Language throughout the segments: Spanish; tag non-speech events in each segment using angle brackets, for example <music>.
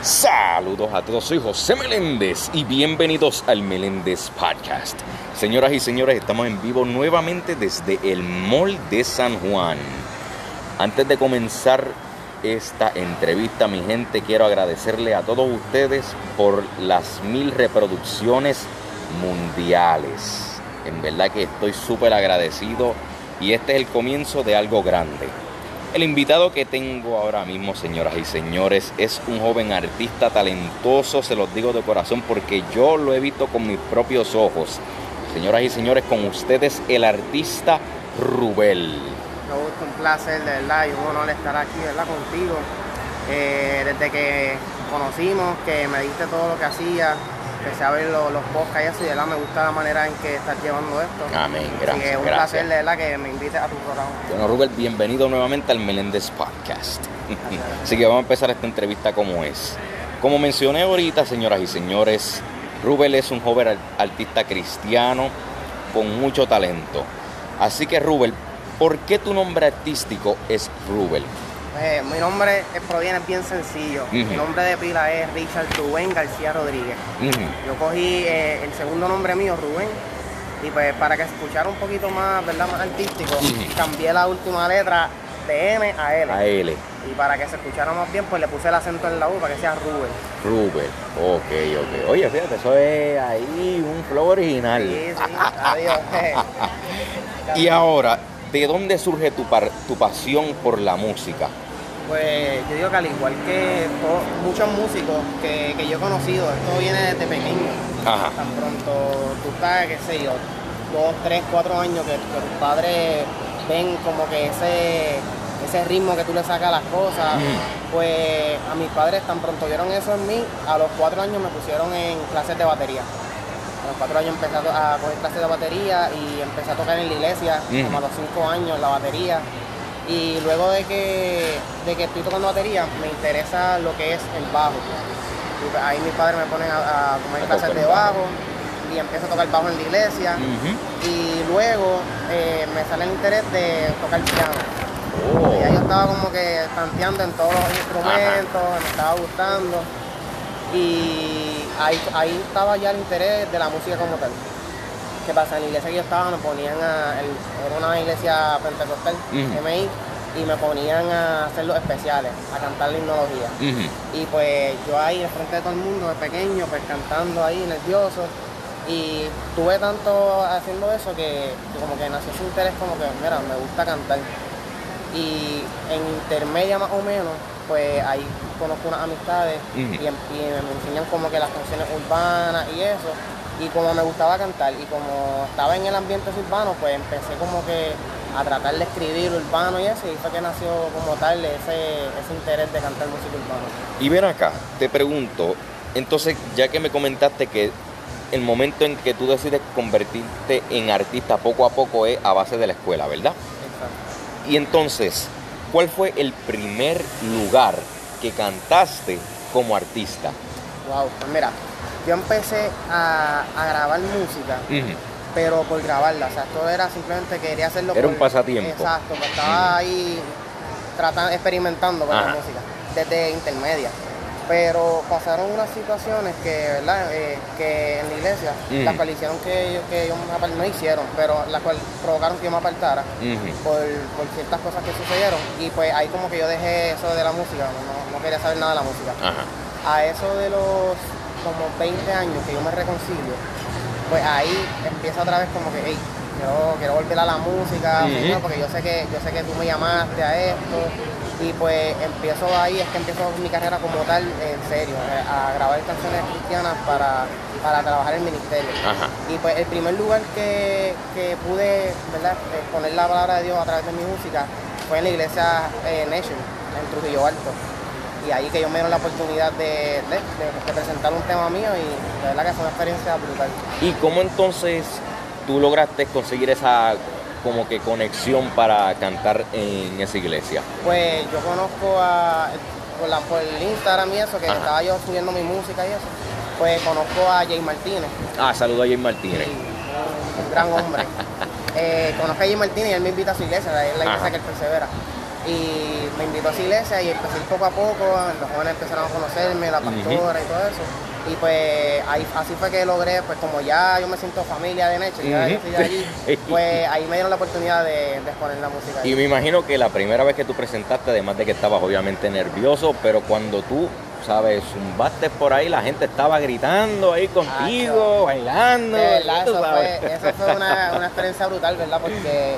Saludos a todos, soy José Meléndez y bienvenidos al Meléndez Podcast. Señoras y señores, estamos en vivo nuevamente desde el Mall de San Juan. Antes de comenzar esta entrevista, mi gente, quiero agradecerle a todos ustedes por las mil reproducciones mundiales. En verdad que estoy súper agradecido y este es el comienzo de algo grande. El invitado que tengo ahora mismo, señoras y señores, es un joven artista talentoso, se los digo de corazón porque yo lo he visto con mis propios ojos. Señoras y señores, con ustedes el artista Rubel. Me gusta un placer, de verdad, y un honor estar aquí, ¿verdad? Contigo. Eh, desde que conocimos, que me diste todo lo que hacía, empecé a ver los, los podcasts y y de verdad me gusta la manera en que estás llevando esto. Amén, Así gracias. que un gracias. placer, de verdad, que me invites a tu programa. Bueno, Rubel, bienvenido nuevamente al Meléndez Podcast. Así que vamos a empezar esta entrevista como es. Como mencioné ahorita, señoras y señores, Rubel es un joven ar- artista cristiano con mucho talento. Así que, Rubel, ¿por qué tu nombre artístico es Rubel? Eh, mi nombre eh, proviene bien sencillo. Mi Ujú. nombre de pila es Richard Rubén García Rodríguez. Yo cogí eh, el segundo nombre mío, Rubén, y pues para que escuchara un poquito más, ¿verdad? Más artístico, cambié la última letra de M a L. A L. Y para que se escuchara más bien, pues le puse el acento en la U para que sea Rubén. Rubel. Ok, ok. Oye, fíjate, eso es ahí un flow original. Sí, sí, adiós. <laughs> Y ahora, ¿de dónde surge tu, par- tu pasión por la música? Pues yo digo que al igual que todos- muchos músicos que, que yo he conocido, esto viene desde pequeño. Ajá. Tan pronto tú estás, qué sé yo, dos, tres, cuatro años que, que tus padres ven como que ese, ese ritmo que tú le sacas a las cosas, Mm. pues a mis padres tan pronto vieron eso en mí, a los cuatro años me pusieron en clases de batería. A los cuatro años empecé a coger clases de batería y empecé a tocar en la iglesia, Mm. como a los cinco años la batería. Y luego de que, de que estoy tocando batería, me interesa lo que es el bajo. Y pues ahí mis padres me ponen a, a comer A clases de bajo. y empiezo a tocar bajo en la iglesia. Y luego eh, me sale el interés de tocar piano. Oh. Y ya yo estaba como que tanteando en todos los instrumentos, me estaba gustando. Y ahí, ahí estaba ya el interés de la música como tal. ¿Qué pasa? En la iglesia que yo estaba me ponían a. era una iglesia pentecostal. MI, y me ponían a hacer los especiales, a cantar la himnología. Ujú. Y pues yo ahí de frente de todo el mundo, de pequeño, pues cantando ahí, nervioso. Y tuve tanto haciendo eso que, que como que nació ese interés como que, mira, me gusta cantar. Y en intermedia más o menos, pues ahí conozco unas amistades y, em- y me enseñan como que las canciones urbanas y eso. Y como me gustaba cantar y como estaba en el ambiente urbano, pues empecé como que a tratar de escribir urbano y eso, y fue que nació como tal ese, ese interés de cantar música urbana. Y ven acá, te pregunto, entonces ya que me comentaste que el momento en que tú decides convertirte en artista poco a poco es a base de la escuela, ¿verdad? Exacto. Y entonces, ¿cuál fue el primer lugar que cantaste como artista? Wow, pues mira, yo empecé a, a grabar música, pero por grabarla, o sea, esto era simplemente quería hacerlo Era por- un pasatiempo. Exacto, pues estaba ahí tratando, experimentando con Ajá. la música, desde intermedia. Pero pasaron unas situaciones que, ¿verdad? Eh, que en la iglesia, Mm. las cuales hicieron que yo, que yo me apar- no hicieron, pero las cuales provocaron que yo me apartara por, por ciertas cosas que sucedieron. Y pues ahí como que yo dejé eso de la música, no, no quería saber nada de la música Ajá. a eso de los como 20 años que yo me reconcilio, pues ahí empieza otra vez como que, hey, quiero, quiero volver a la música, porque yo sé que yo sé que tú me llamaste a esto y pues empiezo ahí, es que empiezo mi carrera como tal en serio, eh, a grabar canciones cristianas para, para trabajar en el ministerio. Ajá. Y pues el primer lugar que, que pude ¿verdad? Eh, poner la palabra de Dios a través de mi música fue en la iglesia eh, Nation, en Trujillo Alto. Y ahí que yo me dieron la oportunidad de, de- de- de presentar un tema mío y de verdad que fue una experiencia brutal. ¿Y cómo entonces tú lograste conseguir esa como que conexión para cantar en esa iglesia? Pues yo conozco a, por, la, por el Instagram y eso, que Ajá. estaba yo subiendo mi música y eso, pues conozco a Jay Martínez. Ah, saludo a Jay Martínez. Sí, un, un gran hombre. <laughs> Eh, conozco a Jay Martínez y él me invita a su iglesia, es la iglesia Ajá. que él persevera. Y me invitó a esa iglesia y empecé poco a poco, los jóvenes empezaron a conocerme, la pastora y todo eso. Y pues ahí, así fue que logré, pues como ya yo me siento familia de Necho, ya estoy de allí, <laughs> pues ahí me dieron la oportunidad de, de exponer la música. Y me imagino que la primera vez que tú presentaste, además de que estabas obviamente nervioso, pero cuando tú, sabes, zumbaste por ahí, la gente estaba gritando ahí contigo, bailando. De verdad, tú eso fue, eso fue una, una experiencia brutal, ¿verdad? Porque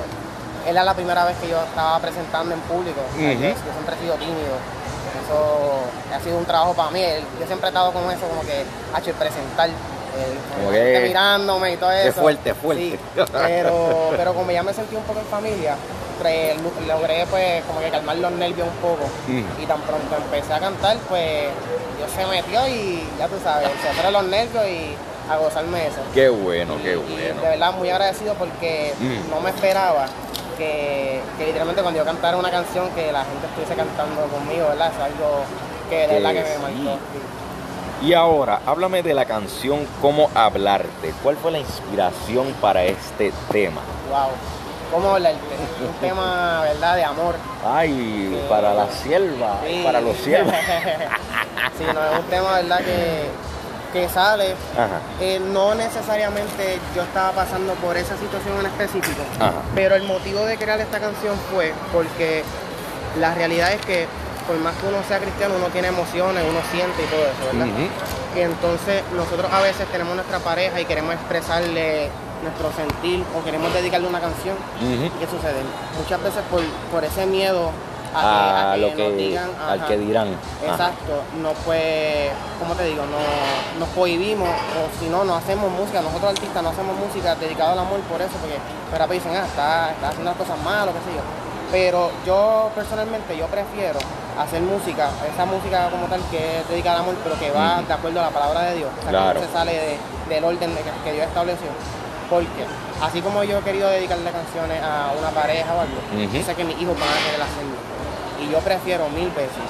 era la primera vez que yo estaba presentando en público. Yo, yo siempre he sido tímido. Eso ha sido un trabajo para mí. Yo siempre he estado con eso, como que, hecho, el presentar. el- mirándome y todo eso. fuerte, fuerte. Sí, pero, pero como ya me sentí un poco en familia, pre- logré pues como que calmar los nervios un poco. Y tan pronto empecé a cantar, pues Dios se metió y ya tú sabes, se fueron los nervios y a gozarme eso. Qué bueno, qué Y bueno. de verdad muy agradecido porque Mm. no me esperaba que, que literalmente cuando yo cantara una canción que la gente estuviese cantando conmigo, ¿verdad? Es algo que de verdad que me marcó. sí. Y ahora, háblame de la canción Cómo hablarte. ¿Cuál fue la inspiración para este tema? Wow. ¿Cómo hablarte? <laughs> Un tema, ¿verdad? De amor. Ay, para la sierva, Sí. para los siervos. <laughs> sí, no, es un tema, ¿verdad? Que, que sale. Eh, no necesariamente yo estaba pasando por esa situación en específico. ajá. Pero el motivo de crear esta canción fue porque la realidad es que por más que uno sea cristiano, uno tiene emociones, uno siente y todo eso, ¿verdad? Y entonces nosotros a veces tenemos nuestra pareja y queremos expresarle nuestro sentir o queremos dedicarle una canción. ¿Y qué sucede? Muchas veces por, por ese miedo a que, A, que lo nos que, digan, al que dirán. Ajá. Exacto, no pues, ¿cómo te digo? No, nos cohibimos o si no, no hacemos música, nosotros artistas no hacemos música dedicada al amor por eso, porque pero dicen, ah, está, está haciendo las cosas mal o qué sé yo. Pero yo personalmente, yo prefiero hacer música, esa música como tal que es dedicada al amor, pero que va de acuerdo a la palabra de Dios, o sea, Claro. que no se sale de- del orden de que, que Dios estableció. Porque así como yo he querido dedicarle canciones a una pareja o algo, yo sé que mis hijos van a querer hacerlo. Y yo prefiero mil veces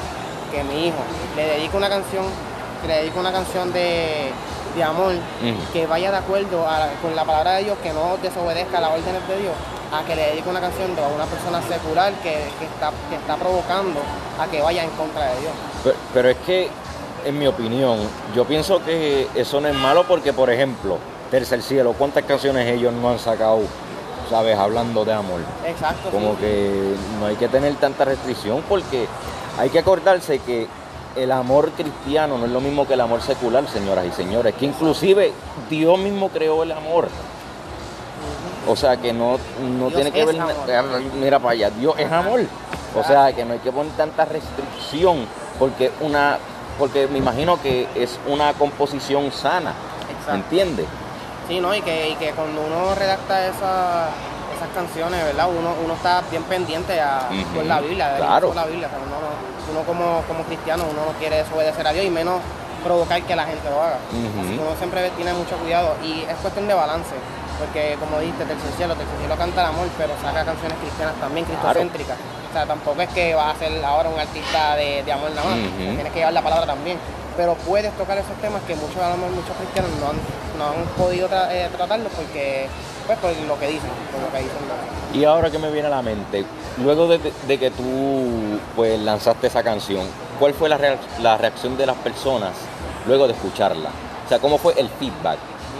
que mi hijo le dedique una canción, que le dedique una canción de, de amor, que vaya de acuerdo a con la palabra de Dios, que no desobedezca las órdenes de Dios, a que le dedique una canción de una persona secular que, que está, que está provocando a que vaya en contra de Dios. Pero, pero es que, en mi opinión, yo pienso que eso no es malo porque, por ejemplo, Tercer Cielo, ¿cuántas canciones ellos no han sacado, sabes, hablando de amor? Exacto. Como sí. que no hay que tener tanta restricción porque hay que acordarse que el amor cristiano no es lo mismo que el amor secular, señoras y señores, que inclusive Dios mismo creó el amor. O sea que no, no Dios tiene que ver, amor. mira para allá, Dios es amor. O sea que no hay que poner tanta restricción porque una, porque me imagino que es una composición sana. ¿entiendes? Sí, ¿no? Y que, y que cuando uno redacta esa- esas canciones, ¿verdad? Uno, uno está bien pendiente a con la Biblia, de claro. la Biblia. o sea, uno, no- uno como, como cristiano, uno no quiere desobedecer a Dios y menos provocar que la gente lo haga. Así que uno siempre tiene mucho cuidado y es cuestión de balance. Porque como dijiste, Tercer Cielo, Tercer Cielo canta el amor, pero saca canciones cristianas también, Claro. cristocéntricas. O sea, tampoco es que vas a ser ahora un artista de, de amor nada más. Tienes que llevar la palabra también. Pero puedes tocar esos temas que muchos, muchos cristianos no han, no han podido tra- eh, tratarlos porque, pues, por lo que dicen, por lo que dicen. Y ahora que me viene a la mente, luego de, de que tú pues lanzaste esa canción, ¿cuál fue la, la reacción de las personas luego de escucharla? O sea, ¿cómo fue el feedback?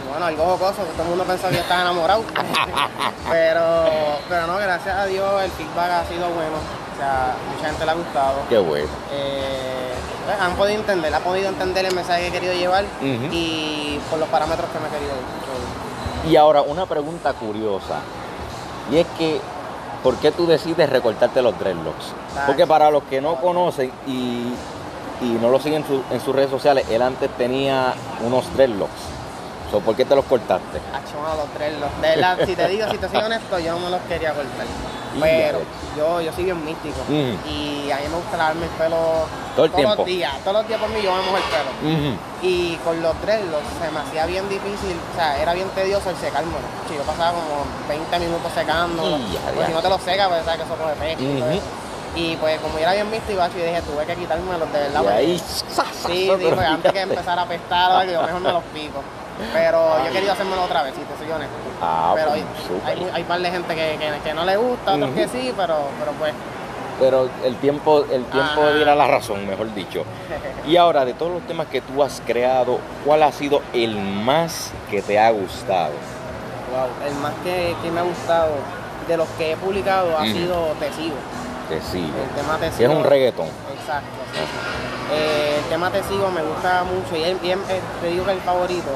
Bueno, algo jocoso, todo el mundo pensaba que yo estaba enamorado. <laughs> pero, pero no, gracias a Dios el feedback ha sido bueno. O sea, mucha gente le ha gustado. Qué bueno. Eh, han podido entender, ha podido entender el mensaje que he querido llevar y por los parámetros que me he querido ir. Y ahora una pregunta curiosa, y es que, ¿por qué tú decides recortarte los dreadlocks? Porque para los que no conocen y, y no lo siguen en, su- en sus redes sociales, él antes tenía unos dreadlocks. So, ¿Por qué te los cortaste? Los tres, los de la- si te digo, si te soy honesto, yo no me los quería cortar. Pero yo, yo soy bien místico. Ujú. Y a mí me gusta lavarme el pelo Todo el todos tiempo. los días. Todos los días por mí yo me mojo el pelo. Ujú. Y con los dreadlocks se me hacía bien difícil, o sea, era bien tedioso el secármelo. Sí, yo pasaba como 20 minutos secando. Ya. si no te lo secas, pues sabes que eso coge Ujú. eso. Y pues como yo era bien místico, yo dije, tuve que quitármelos de verdad. Y ahí, Sí, pues antes que empezar a algo, yo mejor me los pico. Pero yo he querido hacérmelo otra vez, si te soy honesto. Ah, pero pues, hay, hay, hay par de gente que, que, que no le gusta, otros que sí, pero, pero pues pero el tiempo, el tiempo Ajá. dirá la razón, mejor dicho. Y ahora, de todos los temas que tú has creado, ¿cuál ha sido el más que te ha gustado? Wow, el más que, que me ha gustado de los que he publicado ha Ujú. sido Te Sigo. Te sigo. El tema Te Que es un reggaetón. Exacto. sí. Eh, el tema Te Sigo me gusta mucho y, es- y es- eh, te digo que es el favorito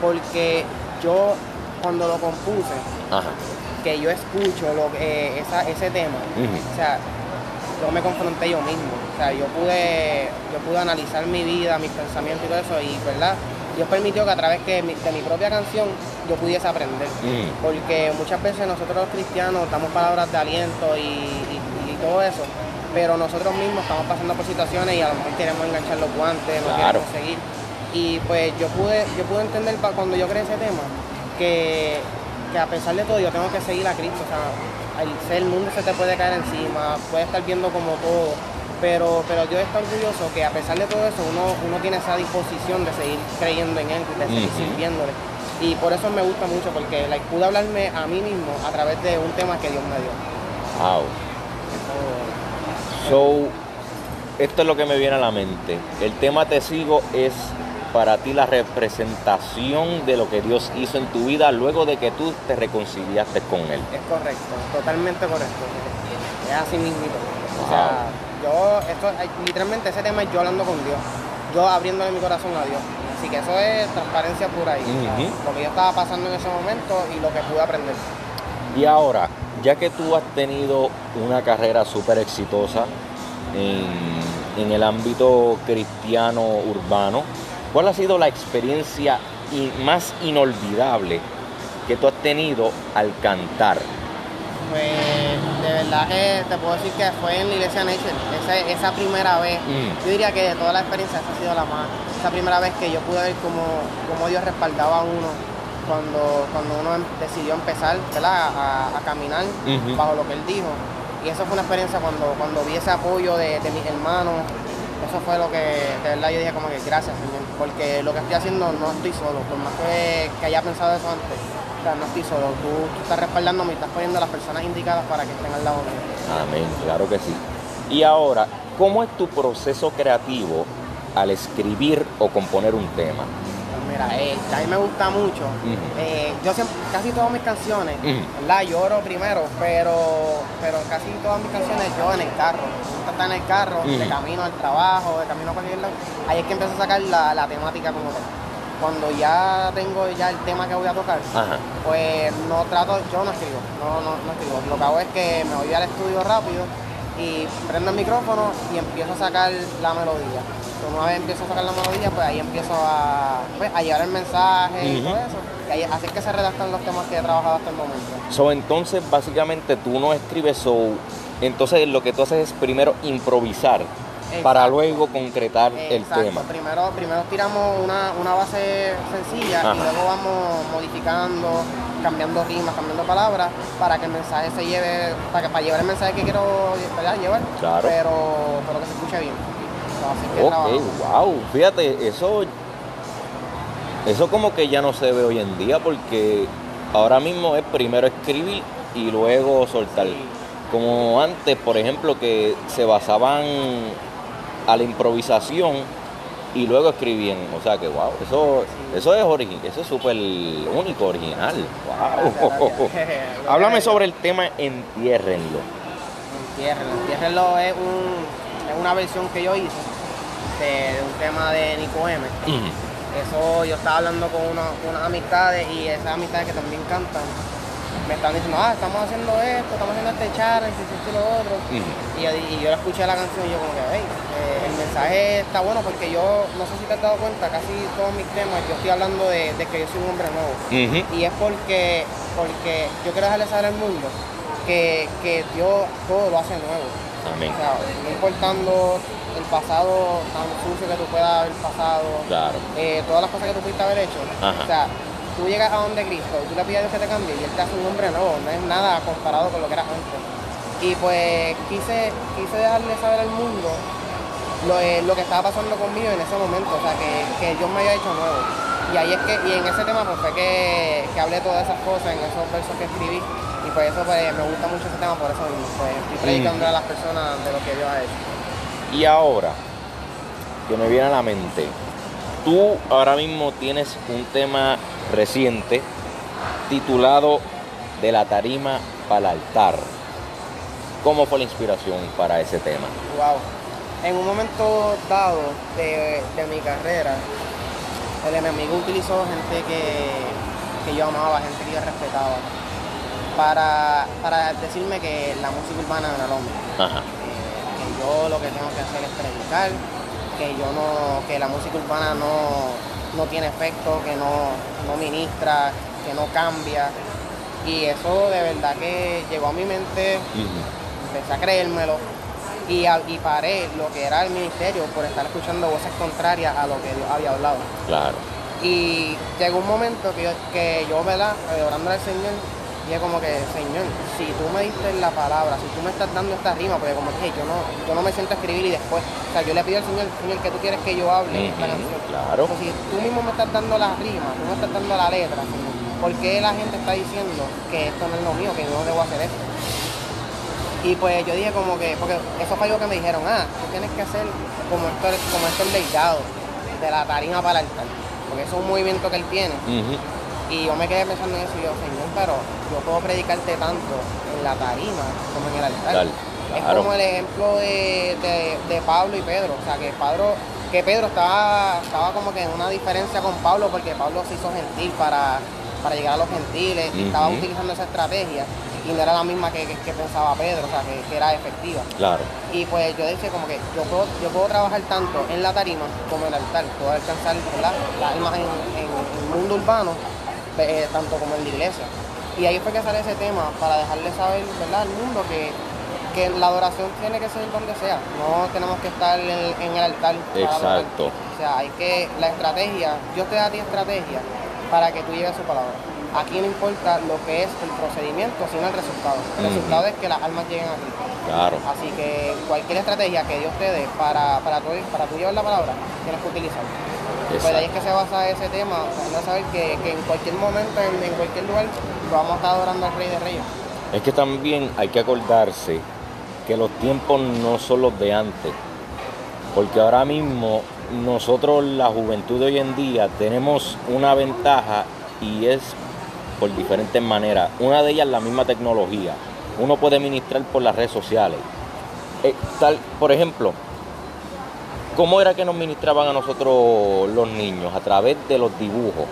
porque yo cuando lo compuse, Ajá. que yo escucho lo, que- eh, esa- ese tema, o sea, yo me confronté yo mismo. O sea, yo pude, yo pude analizar mi vida, mis pensamientos y todo eso, y verdad, Dios permitió que a través que mi- de mi propia canción yo pudiese aprender. Porque muchas veces nosotros los cristianos damos palabras de aliento y, y- y todo eso, pero nosotros mismos estamos pasando por situaciones y a lo mejor queremos enganchar los guantes, no Claro. queremos seguir. Y pues yo pude, yo pude entender cuando yo creé ese tema que, que a pesar de todo yo tengo que seguir a Cristo. O sea, el, el mundo se te puede caer encima, puede estar viendo como todo. Pero, pero yo estoy orgulloso que a pesar de todo eso uno, uno tiene esa disposición de seguir creyendo en Él, de seguir Ujú. sirviéndole. Y por eso me gusta mucho, porque like, pude hablarme a mí mismo a través de un tema que Dios me dio. Wow. So, esto es lo que me viene a la mente. El tema Te sigo es para ti la representación de lo que Dios hizo en tu vida luego de que tú te reconciliaste con Él. Es correcto, totalmente correcto. Es así mismito. O sea, yo, esto, literalmente ese tema es yo hablando con Dios, yo abriéndole mi corazón a Dios. Así que eso es transparencia pura ahí. Ujú. Lo que yo estaba pasando en ese momento y lo que pude aprender. Y ahora, ya que tú has tenido una carrera súper exitosa en, en el ámbito cristiano urbano, ¿cuál ha sido la experiencia más inolvidable que tú has tenido al cantar? Pues de verdad que te puedo decir que fue en la iglesia Nature, esa, esa primera vez. Mm. Yo diría que de toda la experiencia esa ha sido la más. Esa primera vez que yo pude ver cómo, cómo Dios respaldaba a uno cuando, cuando uno em- decidió empezar ¿verdad? A, a caminar bajo lo que Él dijo. Y eso fue una experiencia cuando, cuando vi ese apoyo de, de mis hermanos. Eso fue lo que de verdad yo dije como que gracias porque lo que estoy haciendo no estoy solo, por más que, que haya pensado eso antes, o sea, no estoy solo, tú, tú estás respaldándome y estás poniendo a las personas indicadas para que estén al lado mío. Amén, claro que sí. Y ahora, ¿cómo es tu proceso creativo al escribir o componer un tema? Eh, a mí me gusta mucho. Eh, yo siempre, casi todas mis canciones, Ujú. ¿verdad? Lloro primero, pero, pero casi todas mis canciones yo en el carro. Me gusta en el carro, Ujú. de camino al trabajo, de camino a cualquier lado. Ahí es que empiezo a sacar la, la temática como tal. Cuando ya tengo ya el tema que voy a tocar, Ajá. pues no trato, yo no escribo, no, no, no escribo. Lo que hago es que me voy al estudio rápido y prendo el micrófono y empiezo a sacar la melodía. Entonces, una vez empiezo a sacar la melodía, pues ahí empiezo a, pues, a llevar el mensaje y todo eso. Y ahí, así es que se redactan los temas que he trabajado hasta el momento. So, entonces, básicamente, tú no escribes, so, entonces lo que tú haces es primero improvisar para luego concretar el tema. Primero, primero tiramos una, una base sencilla Ajá. y luego vamos modificando, cambiando rimas, cambiando palabras para que el mensaje se lleve, para, que, para llevar el mensaje que quiero ¿verdad? llevar, Claro. pero, pero que se escuche bien. Ok, trabajo. wow, fíjate, eso, eso como que ya no se ve hoy en día porque ahora mismo es primero escribir y luego soltar. Sí. Como antes, por ejemplo, que se basaban a la improvisación y luego escribían. O sea que, wow, eso, eso es origi- eso es súper único, original. Wow. Háblame sobre el tema Entiérrenlo. Entiérrenlo. Entiérrenlo es, un, es una versión que yo hice de, de un tema de Nico M. Eso yo estaba hablando con una- unas amistades y esas amistades que también cantan me están diciendo, ah, estamos haciendo esto, estamos haciendo este challenge, esto y lo otro. Y yo, y yo escuché la canción y yo como que, hey, eh, el mensaje está bueno porque yo, no sé si te has dado cuenta, casi todos mis temas, yo estoy hablando de, de que yo soy un hombre nuevo. Y es porque, porque yo quiero dejarle saber al mundo que, que Dios todo lo hace nuevo. Amén. O sea, no importando el pasado tan sucio que tú puedas haber pasado, Claro. eh, todas las cosas que tú pudiste haber hecho. Ajá. O sea, tú llegas a donde Cristo y tú le pides a Dios que te cambie y Él te hace un hombre nuevo, no es nada comparado con lo que eras antes. Y pues quise, quise dejarle saber al mundo lo, eh, lo que estaba pasando conmigo en ese momento, o sea, que, que Dios me había hecho nuevo. Y ahí es que, y en ese tema pues fue que, que hablé todas esas cosas, en esos versos que escribí, y por eso pues, me gusta mucho ese tema, por eso. Pues, estoy predicando a las personas de lo que Dios ha hecho. Y ahora, que me viene a la mente, tú ahora mismo tienes un tema reciente titulado De la tarima para el altar. ¿Cómo fue la inspiración para ese tema? Wow. En un momento dado de, de mi carrera, el enemigo utilizó gente que, que yo amaba, gente que yo respetaba, para, para decirme que la música urbana era. Ajá. Eh, que yo lo que tengo que hacer es predicar, que yo no, que la música urbana no, no tiene efecto, que no, no ministra, que no cambia. Y eso de verdad que llegó a mi mente, empecé a creérmelo y, a- y paré lo que era el ministerio por estar escuchando voces contrarias a lo que Dios había hablado. Claro. Y llegó un momento que yo, que yo ¿verdad? Orando al Señor, dije como que, Señor, si tú me diste la palabra, si tú me estás dando esta rima, porque como dije, yo no, yo no me siento a escribir y después, o sea, yo le pido al Señor, Señor, que tú quieres que yo hable esta canción. claro. Entonces, si tú mismo me estás dando la rima, tú me estás dando la letra, Señor, ¿por qué la gente está diciendo que esto no es lo mío, que yo no debo hacer esto? Y pues yo dije como que, porque eso fue algo que me dijeron, ah, tú tienes que hacer como esto, como esto el legado de la tarima para el altar, porque eso es un movimiento que él tiene. Y yo me quedé pensando en eso y yo, Señor, pero yo puedo predicarte tanto en la tarima como en el altar. Es como el ejemplo de, de- de Pablo y Pedro. O sea, que Pablo, que Pedro estaba, estaba como que en una diferencia con Pablo porque Pablo se hizo gentil para, para llegar a los gentiles y estaba utilizando esa estrategia y no era la misma que, que- que pensaba Pedro, o sea, que, que era efectiva. Claro. Y pues yo decía como que yo puedo, yo puedo trabajar tanto en la tarima como en el altar, puedo alcanzar las almas en, en el mundo urbano, eh, tanto como en la iglesia. Y ahí fue que sale ese tema para dejarle saber ¿verdad? al mundo que, que la adoración tiene que ser donde sea, no tenemos que estar en, en el altar. Exacto. O sea, hay que, la estrategia, Dios te da a ti estrategia para que tú llegues a su palabra. Aquí no importa lo que es el procedimiento, sino el resultado. El resultado es que las almas lleguen a ti. Claro. Así que cualquier estrategia que Dios te dé para, para, tú, para tú llevar la palabra, tienes que utilizarla. Pues ahí es que se basa ese tema, o sea, saber que, que en cualquier momento, en, en cualquier lugar, vamos a estar adorando al Rey de Reyes. Es que también hay que acordarse que los tiempos no son los de antes. Porque ahora mismo nosotros, la juventud de hoy en día, tenemos una ventaja y es por diferentes maneras. Una de ellas la misma tecnología. Uno puede ministrar por las redes sociales. Eh, tal, por ejemplo, ¿cómo era que nos ministraban a nosotros los niños? A través de los dibujos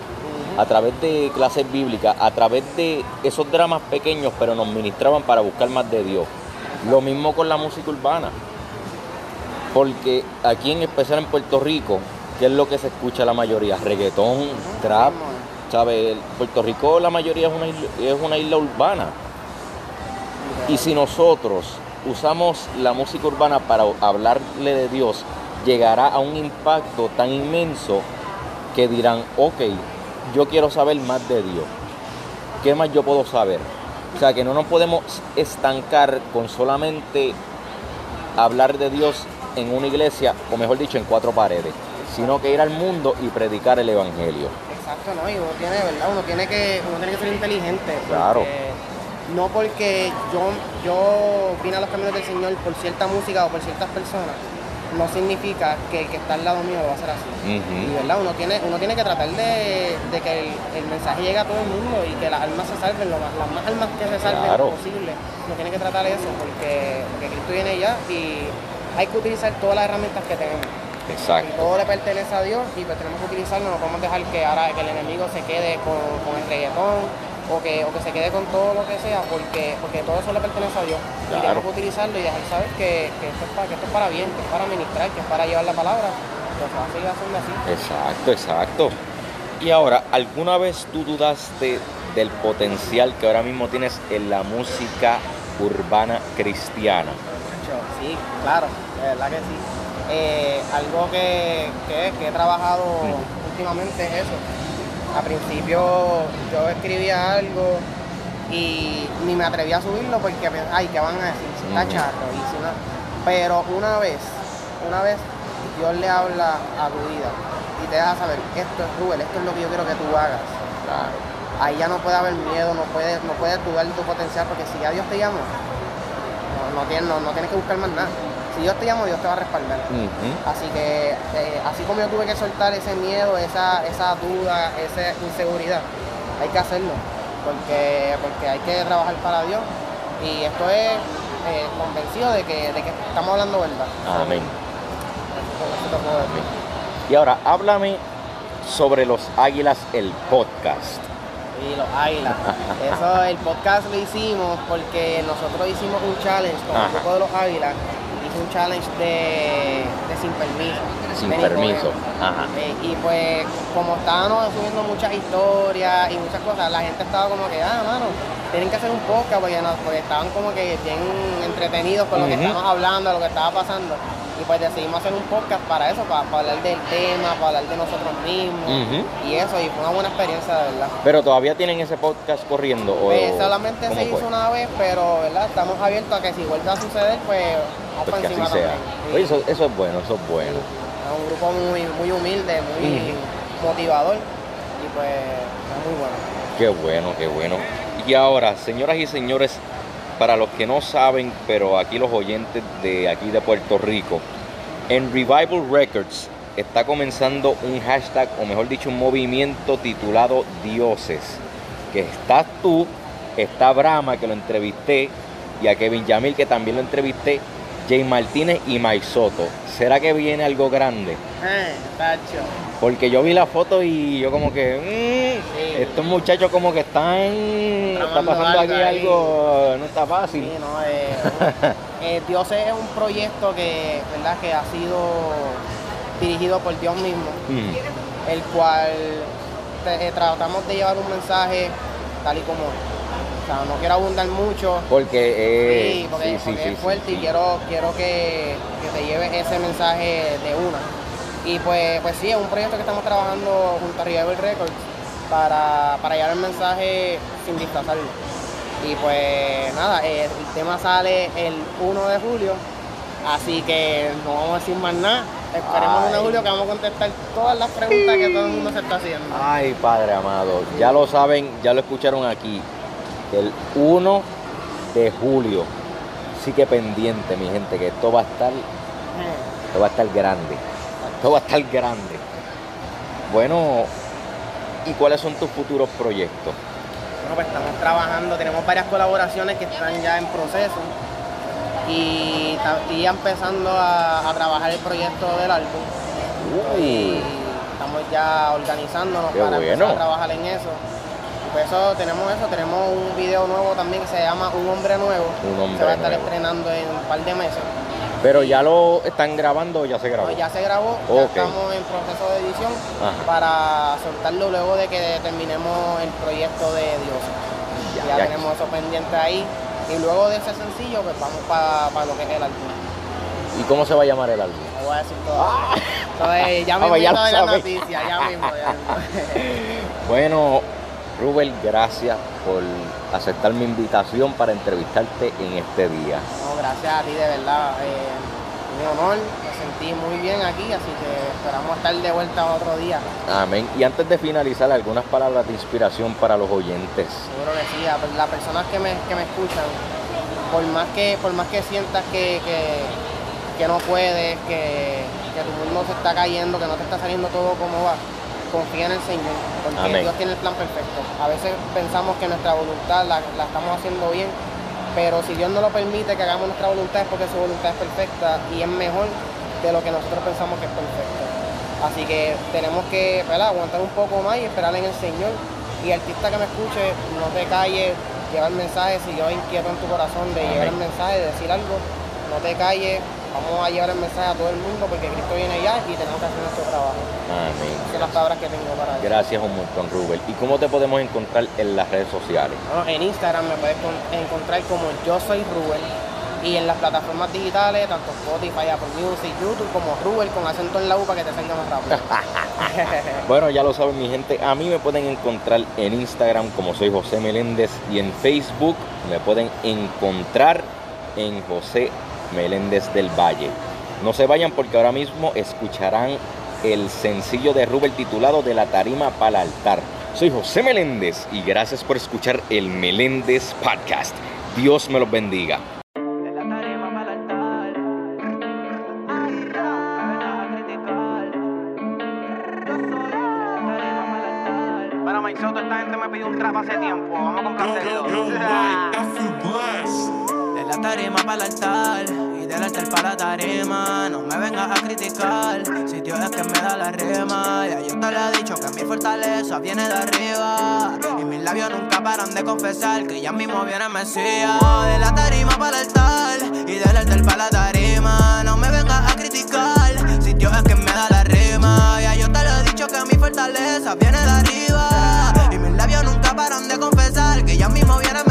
a través de clases bíblicas, a través de esos dramas pequeños, pero nos ministraban para buscar más de Dios. Lo mismo con la música urbana. Porque aquí en especial en Puerto Rico, ¿qué es lo que se escucha la mayoría? Reggaetón, trap. ¿Sabes? Puerto Rico la mayoría es una isla, es una isla urbana. Y si nosotros usamos la música urbana para hablarle de Dios, llegará a un impacto tan inmenso que dirán, ok, yo quiero saber más de Dios. ¿Qué más yo puedo saber? O sea, que no nos podemos estancar con solamente hablar de Dios en una iglesia, o mejor dicho, en cuatro paredes, sino que ir al mundo y predicar el Evangelio. Exacto, ¿no? Y uno tiene, ¿verdad? Uno tiene que, uno tiene que ser inteligente. Claro. No porque yo, yo vine a los caminos del Señor por cierta música o por ciertas personas, no significa que el que está al lado mío va a hacer así. Y verdad, uno tiene, uno tiene que tratar de, de que el, el mensaje llegue a todo el mundo y que las almas se salven, lo más- las más almas que se salven Claro. posible. Uno tiene que tratar eso porque, porque Cristo viene ya y hay que utilizar todas las herramientas que tenemos. Y Exacto. todo le pertenece a Dios y pues tenemos que utilizarlo, no podemos dejar que ahora que el enemigo se quede con, con el reggaetón o que, o que se quede con todo lo que sea, porque, porque todo eso le pertenece a Dios. Y Claro. tenemos que utilizarlo y dejar saber que, que esto es para, que esto es para bien, que es para ministrar, que es para llevar la palabra. Pues se va a seguir haciendo así. Exacto, exacto. Y ahora, ¿alguna vez tú dudaste del potencial que ahora mismo tienes en la música urbana cristiana? Sí, claro, de verdad que sí. Eh, algo que, que, que he trabajado últimamente es eso. A principio yo escribía algo y ni me atrevía a subirlo porque ay, ¿qué van a decir? Si está charro. Y si no. Pero una vez, una vez Dios le habla a tu vida y te deja saber, esto es Rubén, esto es lo que yo quiero que tú hagas. Claro. ahí ya no puede haber miedo, no puedes, no puedes dudar tu potencial, porque si ya Dios te llama, no, no, tienes, no, no tienes que buscar más nada. Si Dios te llama, Dios te va a respaldar. Así que, eh, así como yo tuve que soltar ese miedo, esa, esa duda, esa inseguridad, hay que hacerlo, porque, porque hay que trabajar para Dios. Y esto es eh, convencido de que, de que estamos hablando verdad. Amén. Eso te puedo decir. Y ahora, háblame sobre los Águilas, el podcast. Y los águilas. <laughs> Eso, el podcast lo hicimos porque nosotros hicimos un challenge con el grupo de los águilas. Un challenge de, de sin permiso. Sin permiso. Ajá. Eh, y pues, como estábamos subiendo muchas historias y muchas cosas, la gente estaba como que, ah, mano, tienen que hacer un podcast porque, no- porque estaban como que bien entretenidos con lo que estábamos hablando, lo que estaba pasando. Y pues decidimos hacer un podcast para eso, para, para hablar del tema, para hablar de nosotros mismos. Y eso, y fue una buena experiencia, de verdad. Pero todavía tienen ese podcast corriendo. ¿o Pues solamente se fue? hizo una vez, pero ¿verdad? estamos abiertos a que si vuelve a suceder, pues vamos Pues que así sea. Sí. Oye, eso, eso es bueno, eso es bueno. Es un grupo muy, muy humilde, muy motivador y pues es muy bueno. Qué bueno, qué bueno. Y ahora, señoras y señores, para los que no saben, pero aquí los oyentes de aquí de Puerto Rico, en Revival Records está comenzando un hashtag, o mejor dicho, un movimiento titulado Dioses. Que estás tú, está Brahma, que lo entrevisté, y a Kevin Yamil, que también lo entrevisté, Jay Martínez y Mike Soto. ¿Será que viene algo grande? Eh. Porque yo vi la foto y yo como que. Estos muchachos como que están, está pasando aquí algo, no está fácil. Sí, no, eh, <laughs> eh, Dios es un proyecto que, ¿verdad? que ha sido dirigido por Dios mismo, Mm, el cual eh, tratamos de llevar un mensaje tal y como. O sea, no quiero abundar mucho, Porque, Sí, porque, sí, porque es fuerte y quiero, quiero que, que te lleves ese mensaje de una. Y pues, pues sí, es un proyecto que estamos trabajando junto a Revival Records para, para llevar el mensaje sin disfrazarlo. Y pues nada, eh, el tema sale el 1 de julio, así que no vamos a decir más nada. Esperemos el 1 de Ay. julio que vamos a contestar todas las preguntas que todo el mundo se está haciendo. Ay, Padre amado, ya lo saben, ya lo escucharon aquí. El 1 de julio. Sí que pendiente, mi gente, que esto va a estar, esto va a estar grande. Esto va a estar grande. Bueno, ¿y cuáles son tus futuros proyectos? Bueno, pues estamos trabajando, tenemos varias colaboraciones que están ya en proceso y estoy ya empezando a, a trabajar el proyecto del álbum. Y estamos ya organizándonos Qué para bueno. empezar a trabajar en eso. Y pues eso, tenemos eso, tenemos un video nuevo también que se llama Un Hombre Nuevo. Un Hombre se va a estar Nuevo. estrenando en un par de meses. Pero ya lo están grabando o ya se grabó. No, ya se grabó, ya Ok. estamos en proceso de edición Ajá. para soltarlo luego de que terminemos el proyecto de Dios. Ya, Ya, ya. tenemos eso pendiente ahí. Y luego de ese sencillo, pues vamos para lo que es el álbum. ¿Y cómo se va a llamar el álbum? No voy a decir todo. Entonces, <laughs> ya Ah, mismo pues ya lo la noticia, ya mismo. Ya mismo. <laughs> Bueno, Rubén, gracias por aceptar mi invitación para entrevistarte en este día. Gracias a ti, de verdad. eh, un honor, me sentí muy bien aquí, así que esperamos estar de vuelta otro día. Amén. Y antes de finalizar, algunas palabras de inspiración para los oyentes. Seguro que sí, a las personas que me, que me escuchan, por más que, por más que sientas que, que, que no puedes, que, que tu mundo se está cayendo, que no te está saliendo todo como va, confía en el Señor, porque Amén. Dios tiene el plan perfecto. A veces pensamos que nuestra voluntad la, la estamos haciendo bien, pero si Dios no lo permite que hagamos nuestra voluntad es porque su voluntad es perfecta y es mejor de lo que nosotros pensamos que es perfecto. Así que tenemos que ¿verdad? aguantar un poco más y esperar en el Señor. Y artista que me escuche, no te calles, lleva el mensaje, si yo inquieto en tu corazón de llevar el mensaje, de decir algo, no te calles, vamos a llevar el mensaje a todo el mundo porque Cristo viene ya y tenemos que hacer nuestro trabajo. Amén. Esas son las palabras que tengo para decir. Gracias un montón, Rubén. ¿Y cómo te podemos encontrar en las redes sociales? Bueno, en Instagram me puedes con- encontrar como yo soy Rubén y en las plataformas digitales, tanto Spotify, Apple Music, YouTube, como Rubén con acento en la U para que te salga más rápido. <laughs> Bueno, ya lo saben mi gente, a mí me pueden encontrar en Instagram como soy José Meléndez y en Facebook me pueden encontrar en José Meléndez del Valle. No se vayan porque ahora mismo escucharán el sencillo de Rubén titulado De la tarima para el altar. Soy José Meléndez y gracias por escuchar el Meléndez Podcast. Dios me los bendiga. De la tarima para el altar. Ay, ra, me van a criticar. Yo soy de la tarima para el altar. Para Mike Soto, esta gente me pidió un trap hace tiempo. Vamos a complacerlo. De la tarima para el altar para tarima. No me vengas a criticar, si Dios es que me da la rima. Ya yo te lo he dicho que mi fortaleza viene de arriba. Y mis labios nunca paran de confesar que ya mismo viene Mesías. De la tarima para el altar y del altar para la tarima. No me vengas a criticar, si Dios es que me da la rima. Ya yo te lo he dicho que mi fortaleza viene de arriba. Y mis labios nunca paran de confesar que ya mismo viene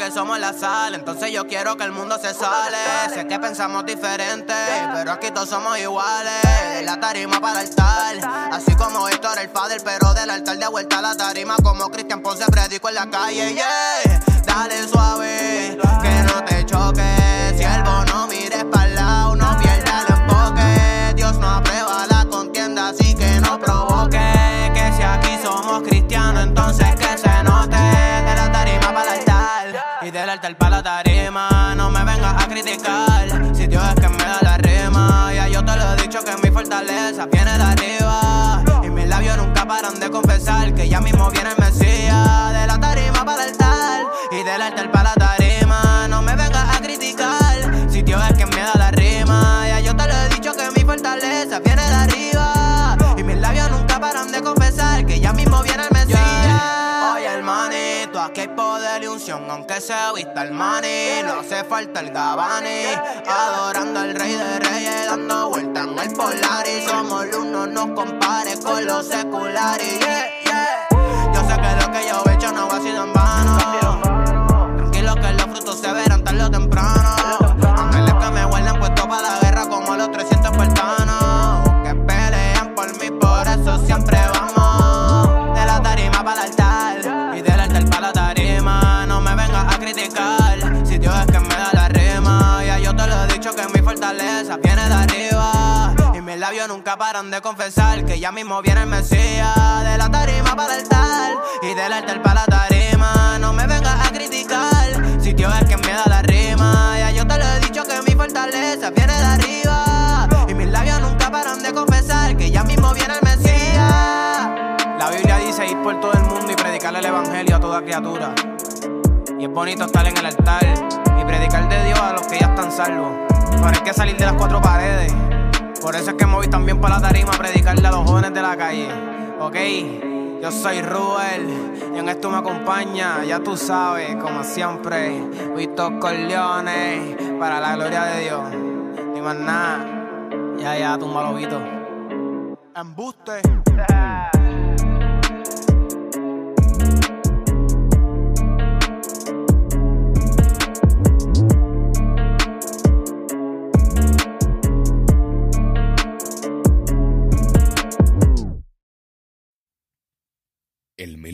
que somos la sal, entonces yo quiero que el mundo se sale. Sé que pensamos diferente, pero aquí todos somos iguales. De la tarima para el altar, así como Héctor el padre, pero del altar de vuelta a la tarima, como Cristian Ponce predico en la calle. Yeah, dale suave, que no te choque. Ya mismo viene el Mesías. De la tarima para el altar y del altar para la tarima. No me vengas a criticar, si Dios es que me da la rima. Ya yo te lo he dicho que mi fortaleza viene de arriba. Y mis labios nunca paran de confesar que ya mismo viene el Mesías. Oye, hermanito, aquí hay poder y unción, aunque se vista el money. No hace falta el gabani. Adorando al rey de reyes, dando vueltas en el polar. Y somos luz, no nos compares con los seculares. Yeah, yeah. Que yo he hecho no ha sido en vano. Tranquilo que los frutos se verán tarde o temprano. Paran de confesar que ya mismo viene el Mesías. De la tarima para el altar y del altar para la tarima. No me vengas a criticar, si Dios es que me da la rima. Ya yo te lo he dicho que mi fortaleza viene de arriba. Y mis labios nunca paran de confesar que ya mismo viene el Mesías. La Biblia dice ir por todo el mundo y predicarle el evangelio a toda criatura. Y es bonito estar en el altar y predicar de Dios a los que ya están salvos. Pero hay que salir de las cuatro paredes. Por eso es que me voy también para la tarima a predicarle a los jóvenes de la calle. Ok, yo soy Ruel y en esto me acompaña, ya tú sabes, como siempre, Vito Corleone, para la gloria de Dios. Ni más nada, ya, ya, túmbalo, Vito. Embuste.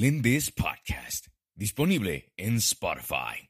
El this Podcast, disponible en Spotify.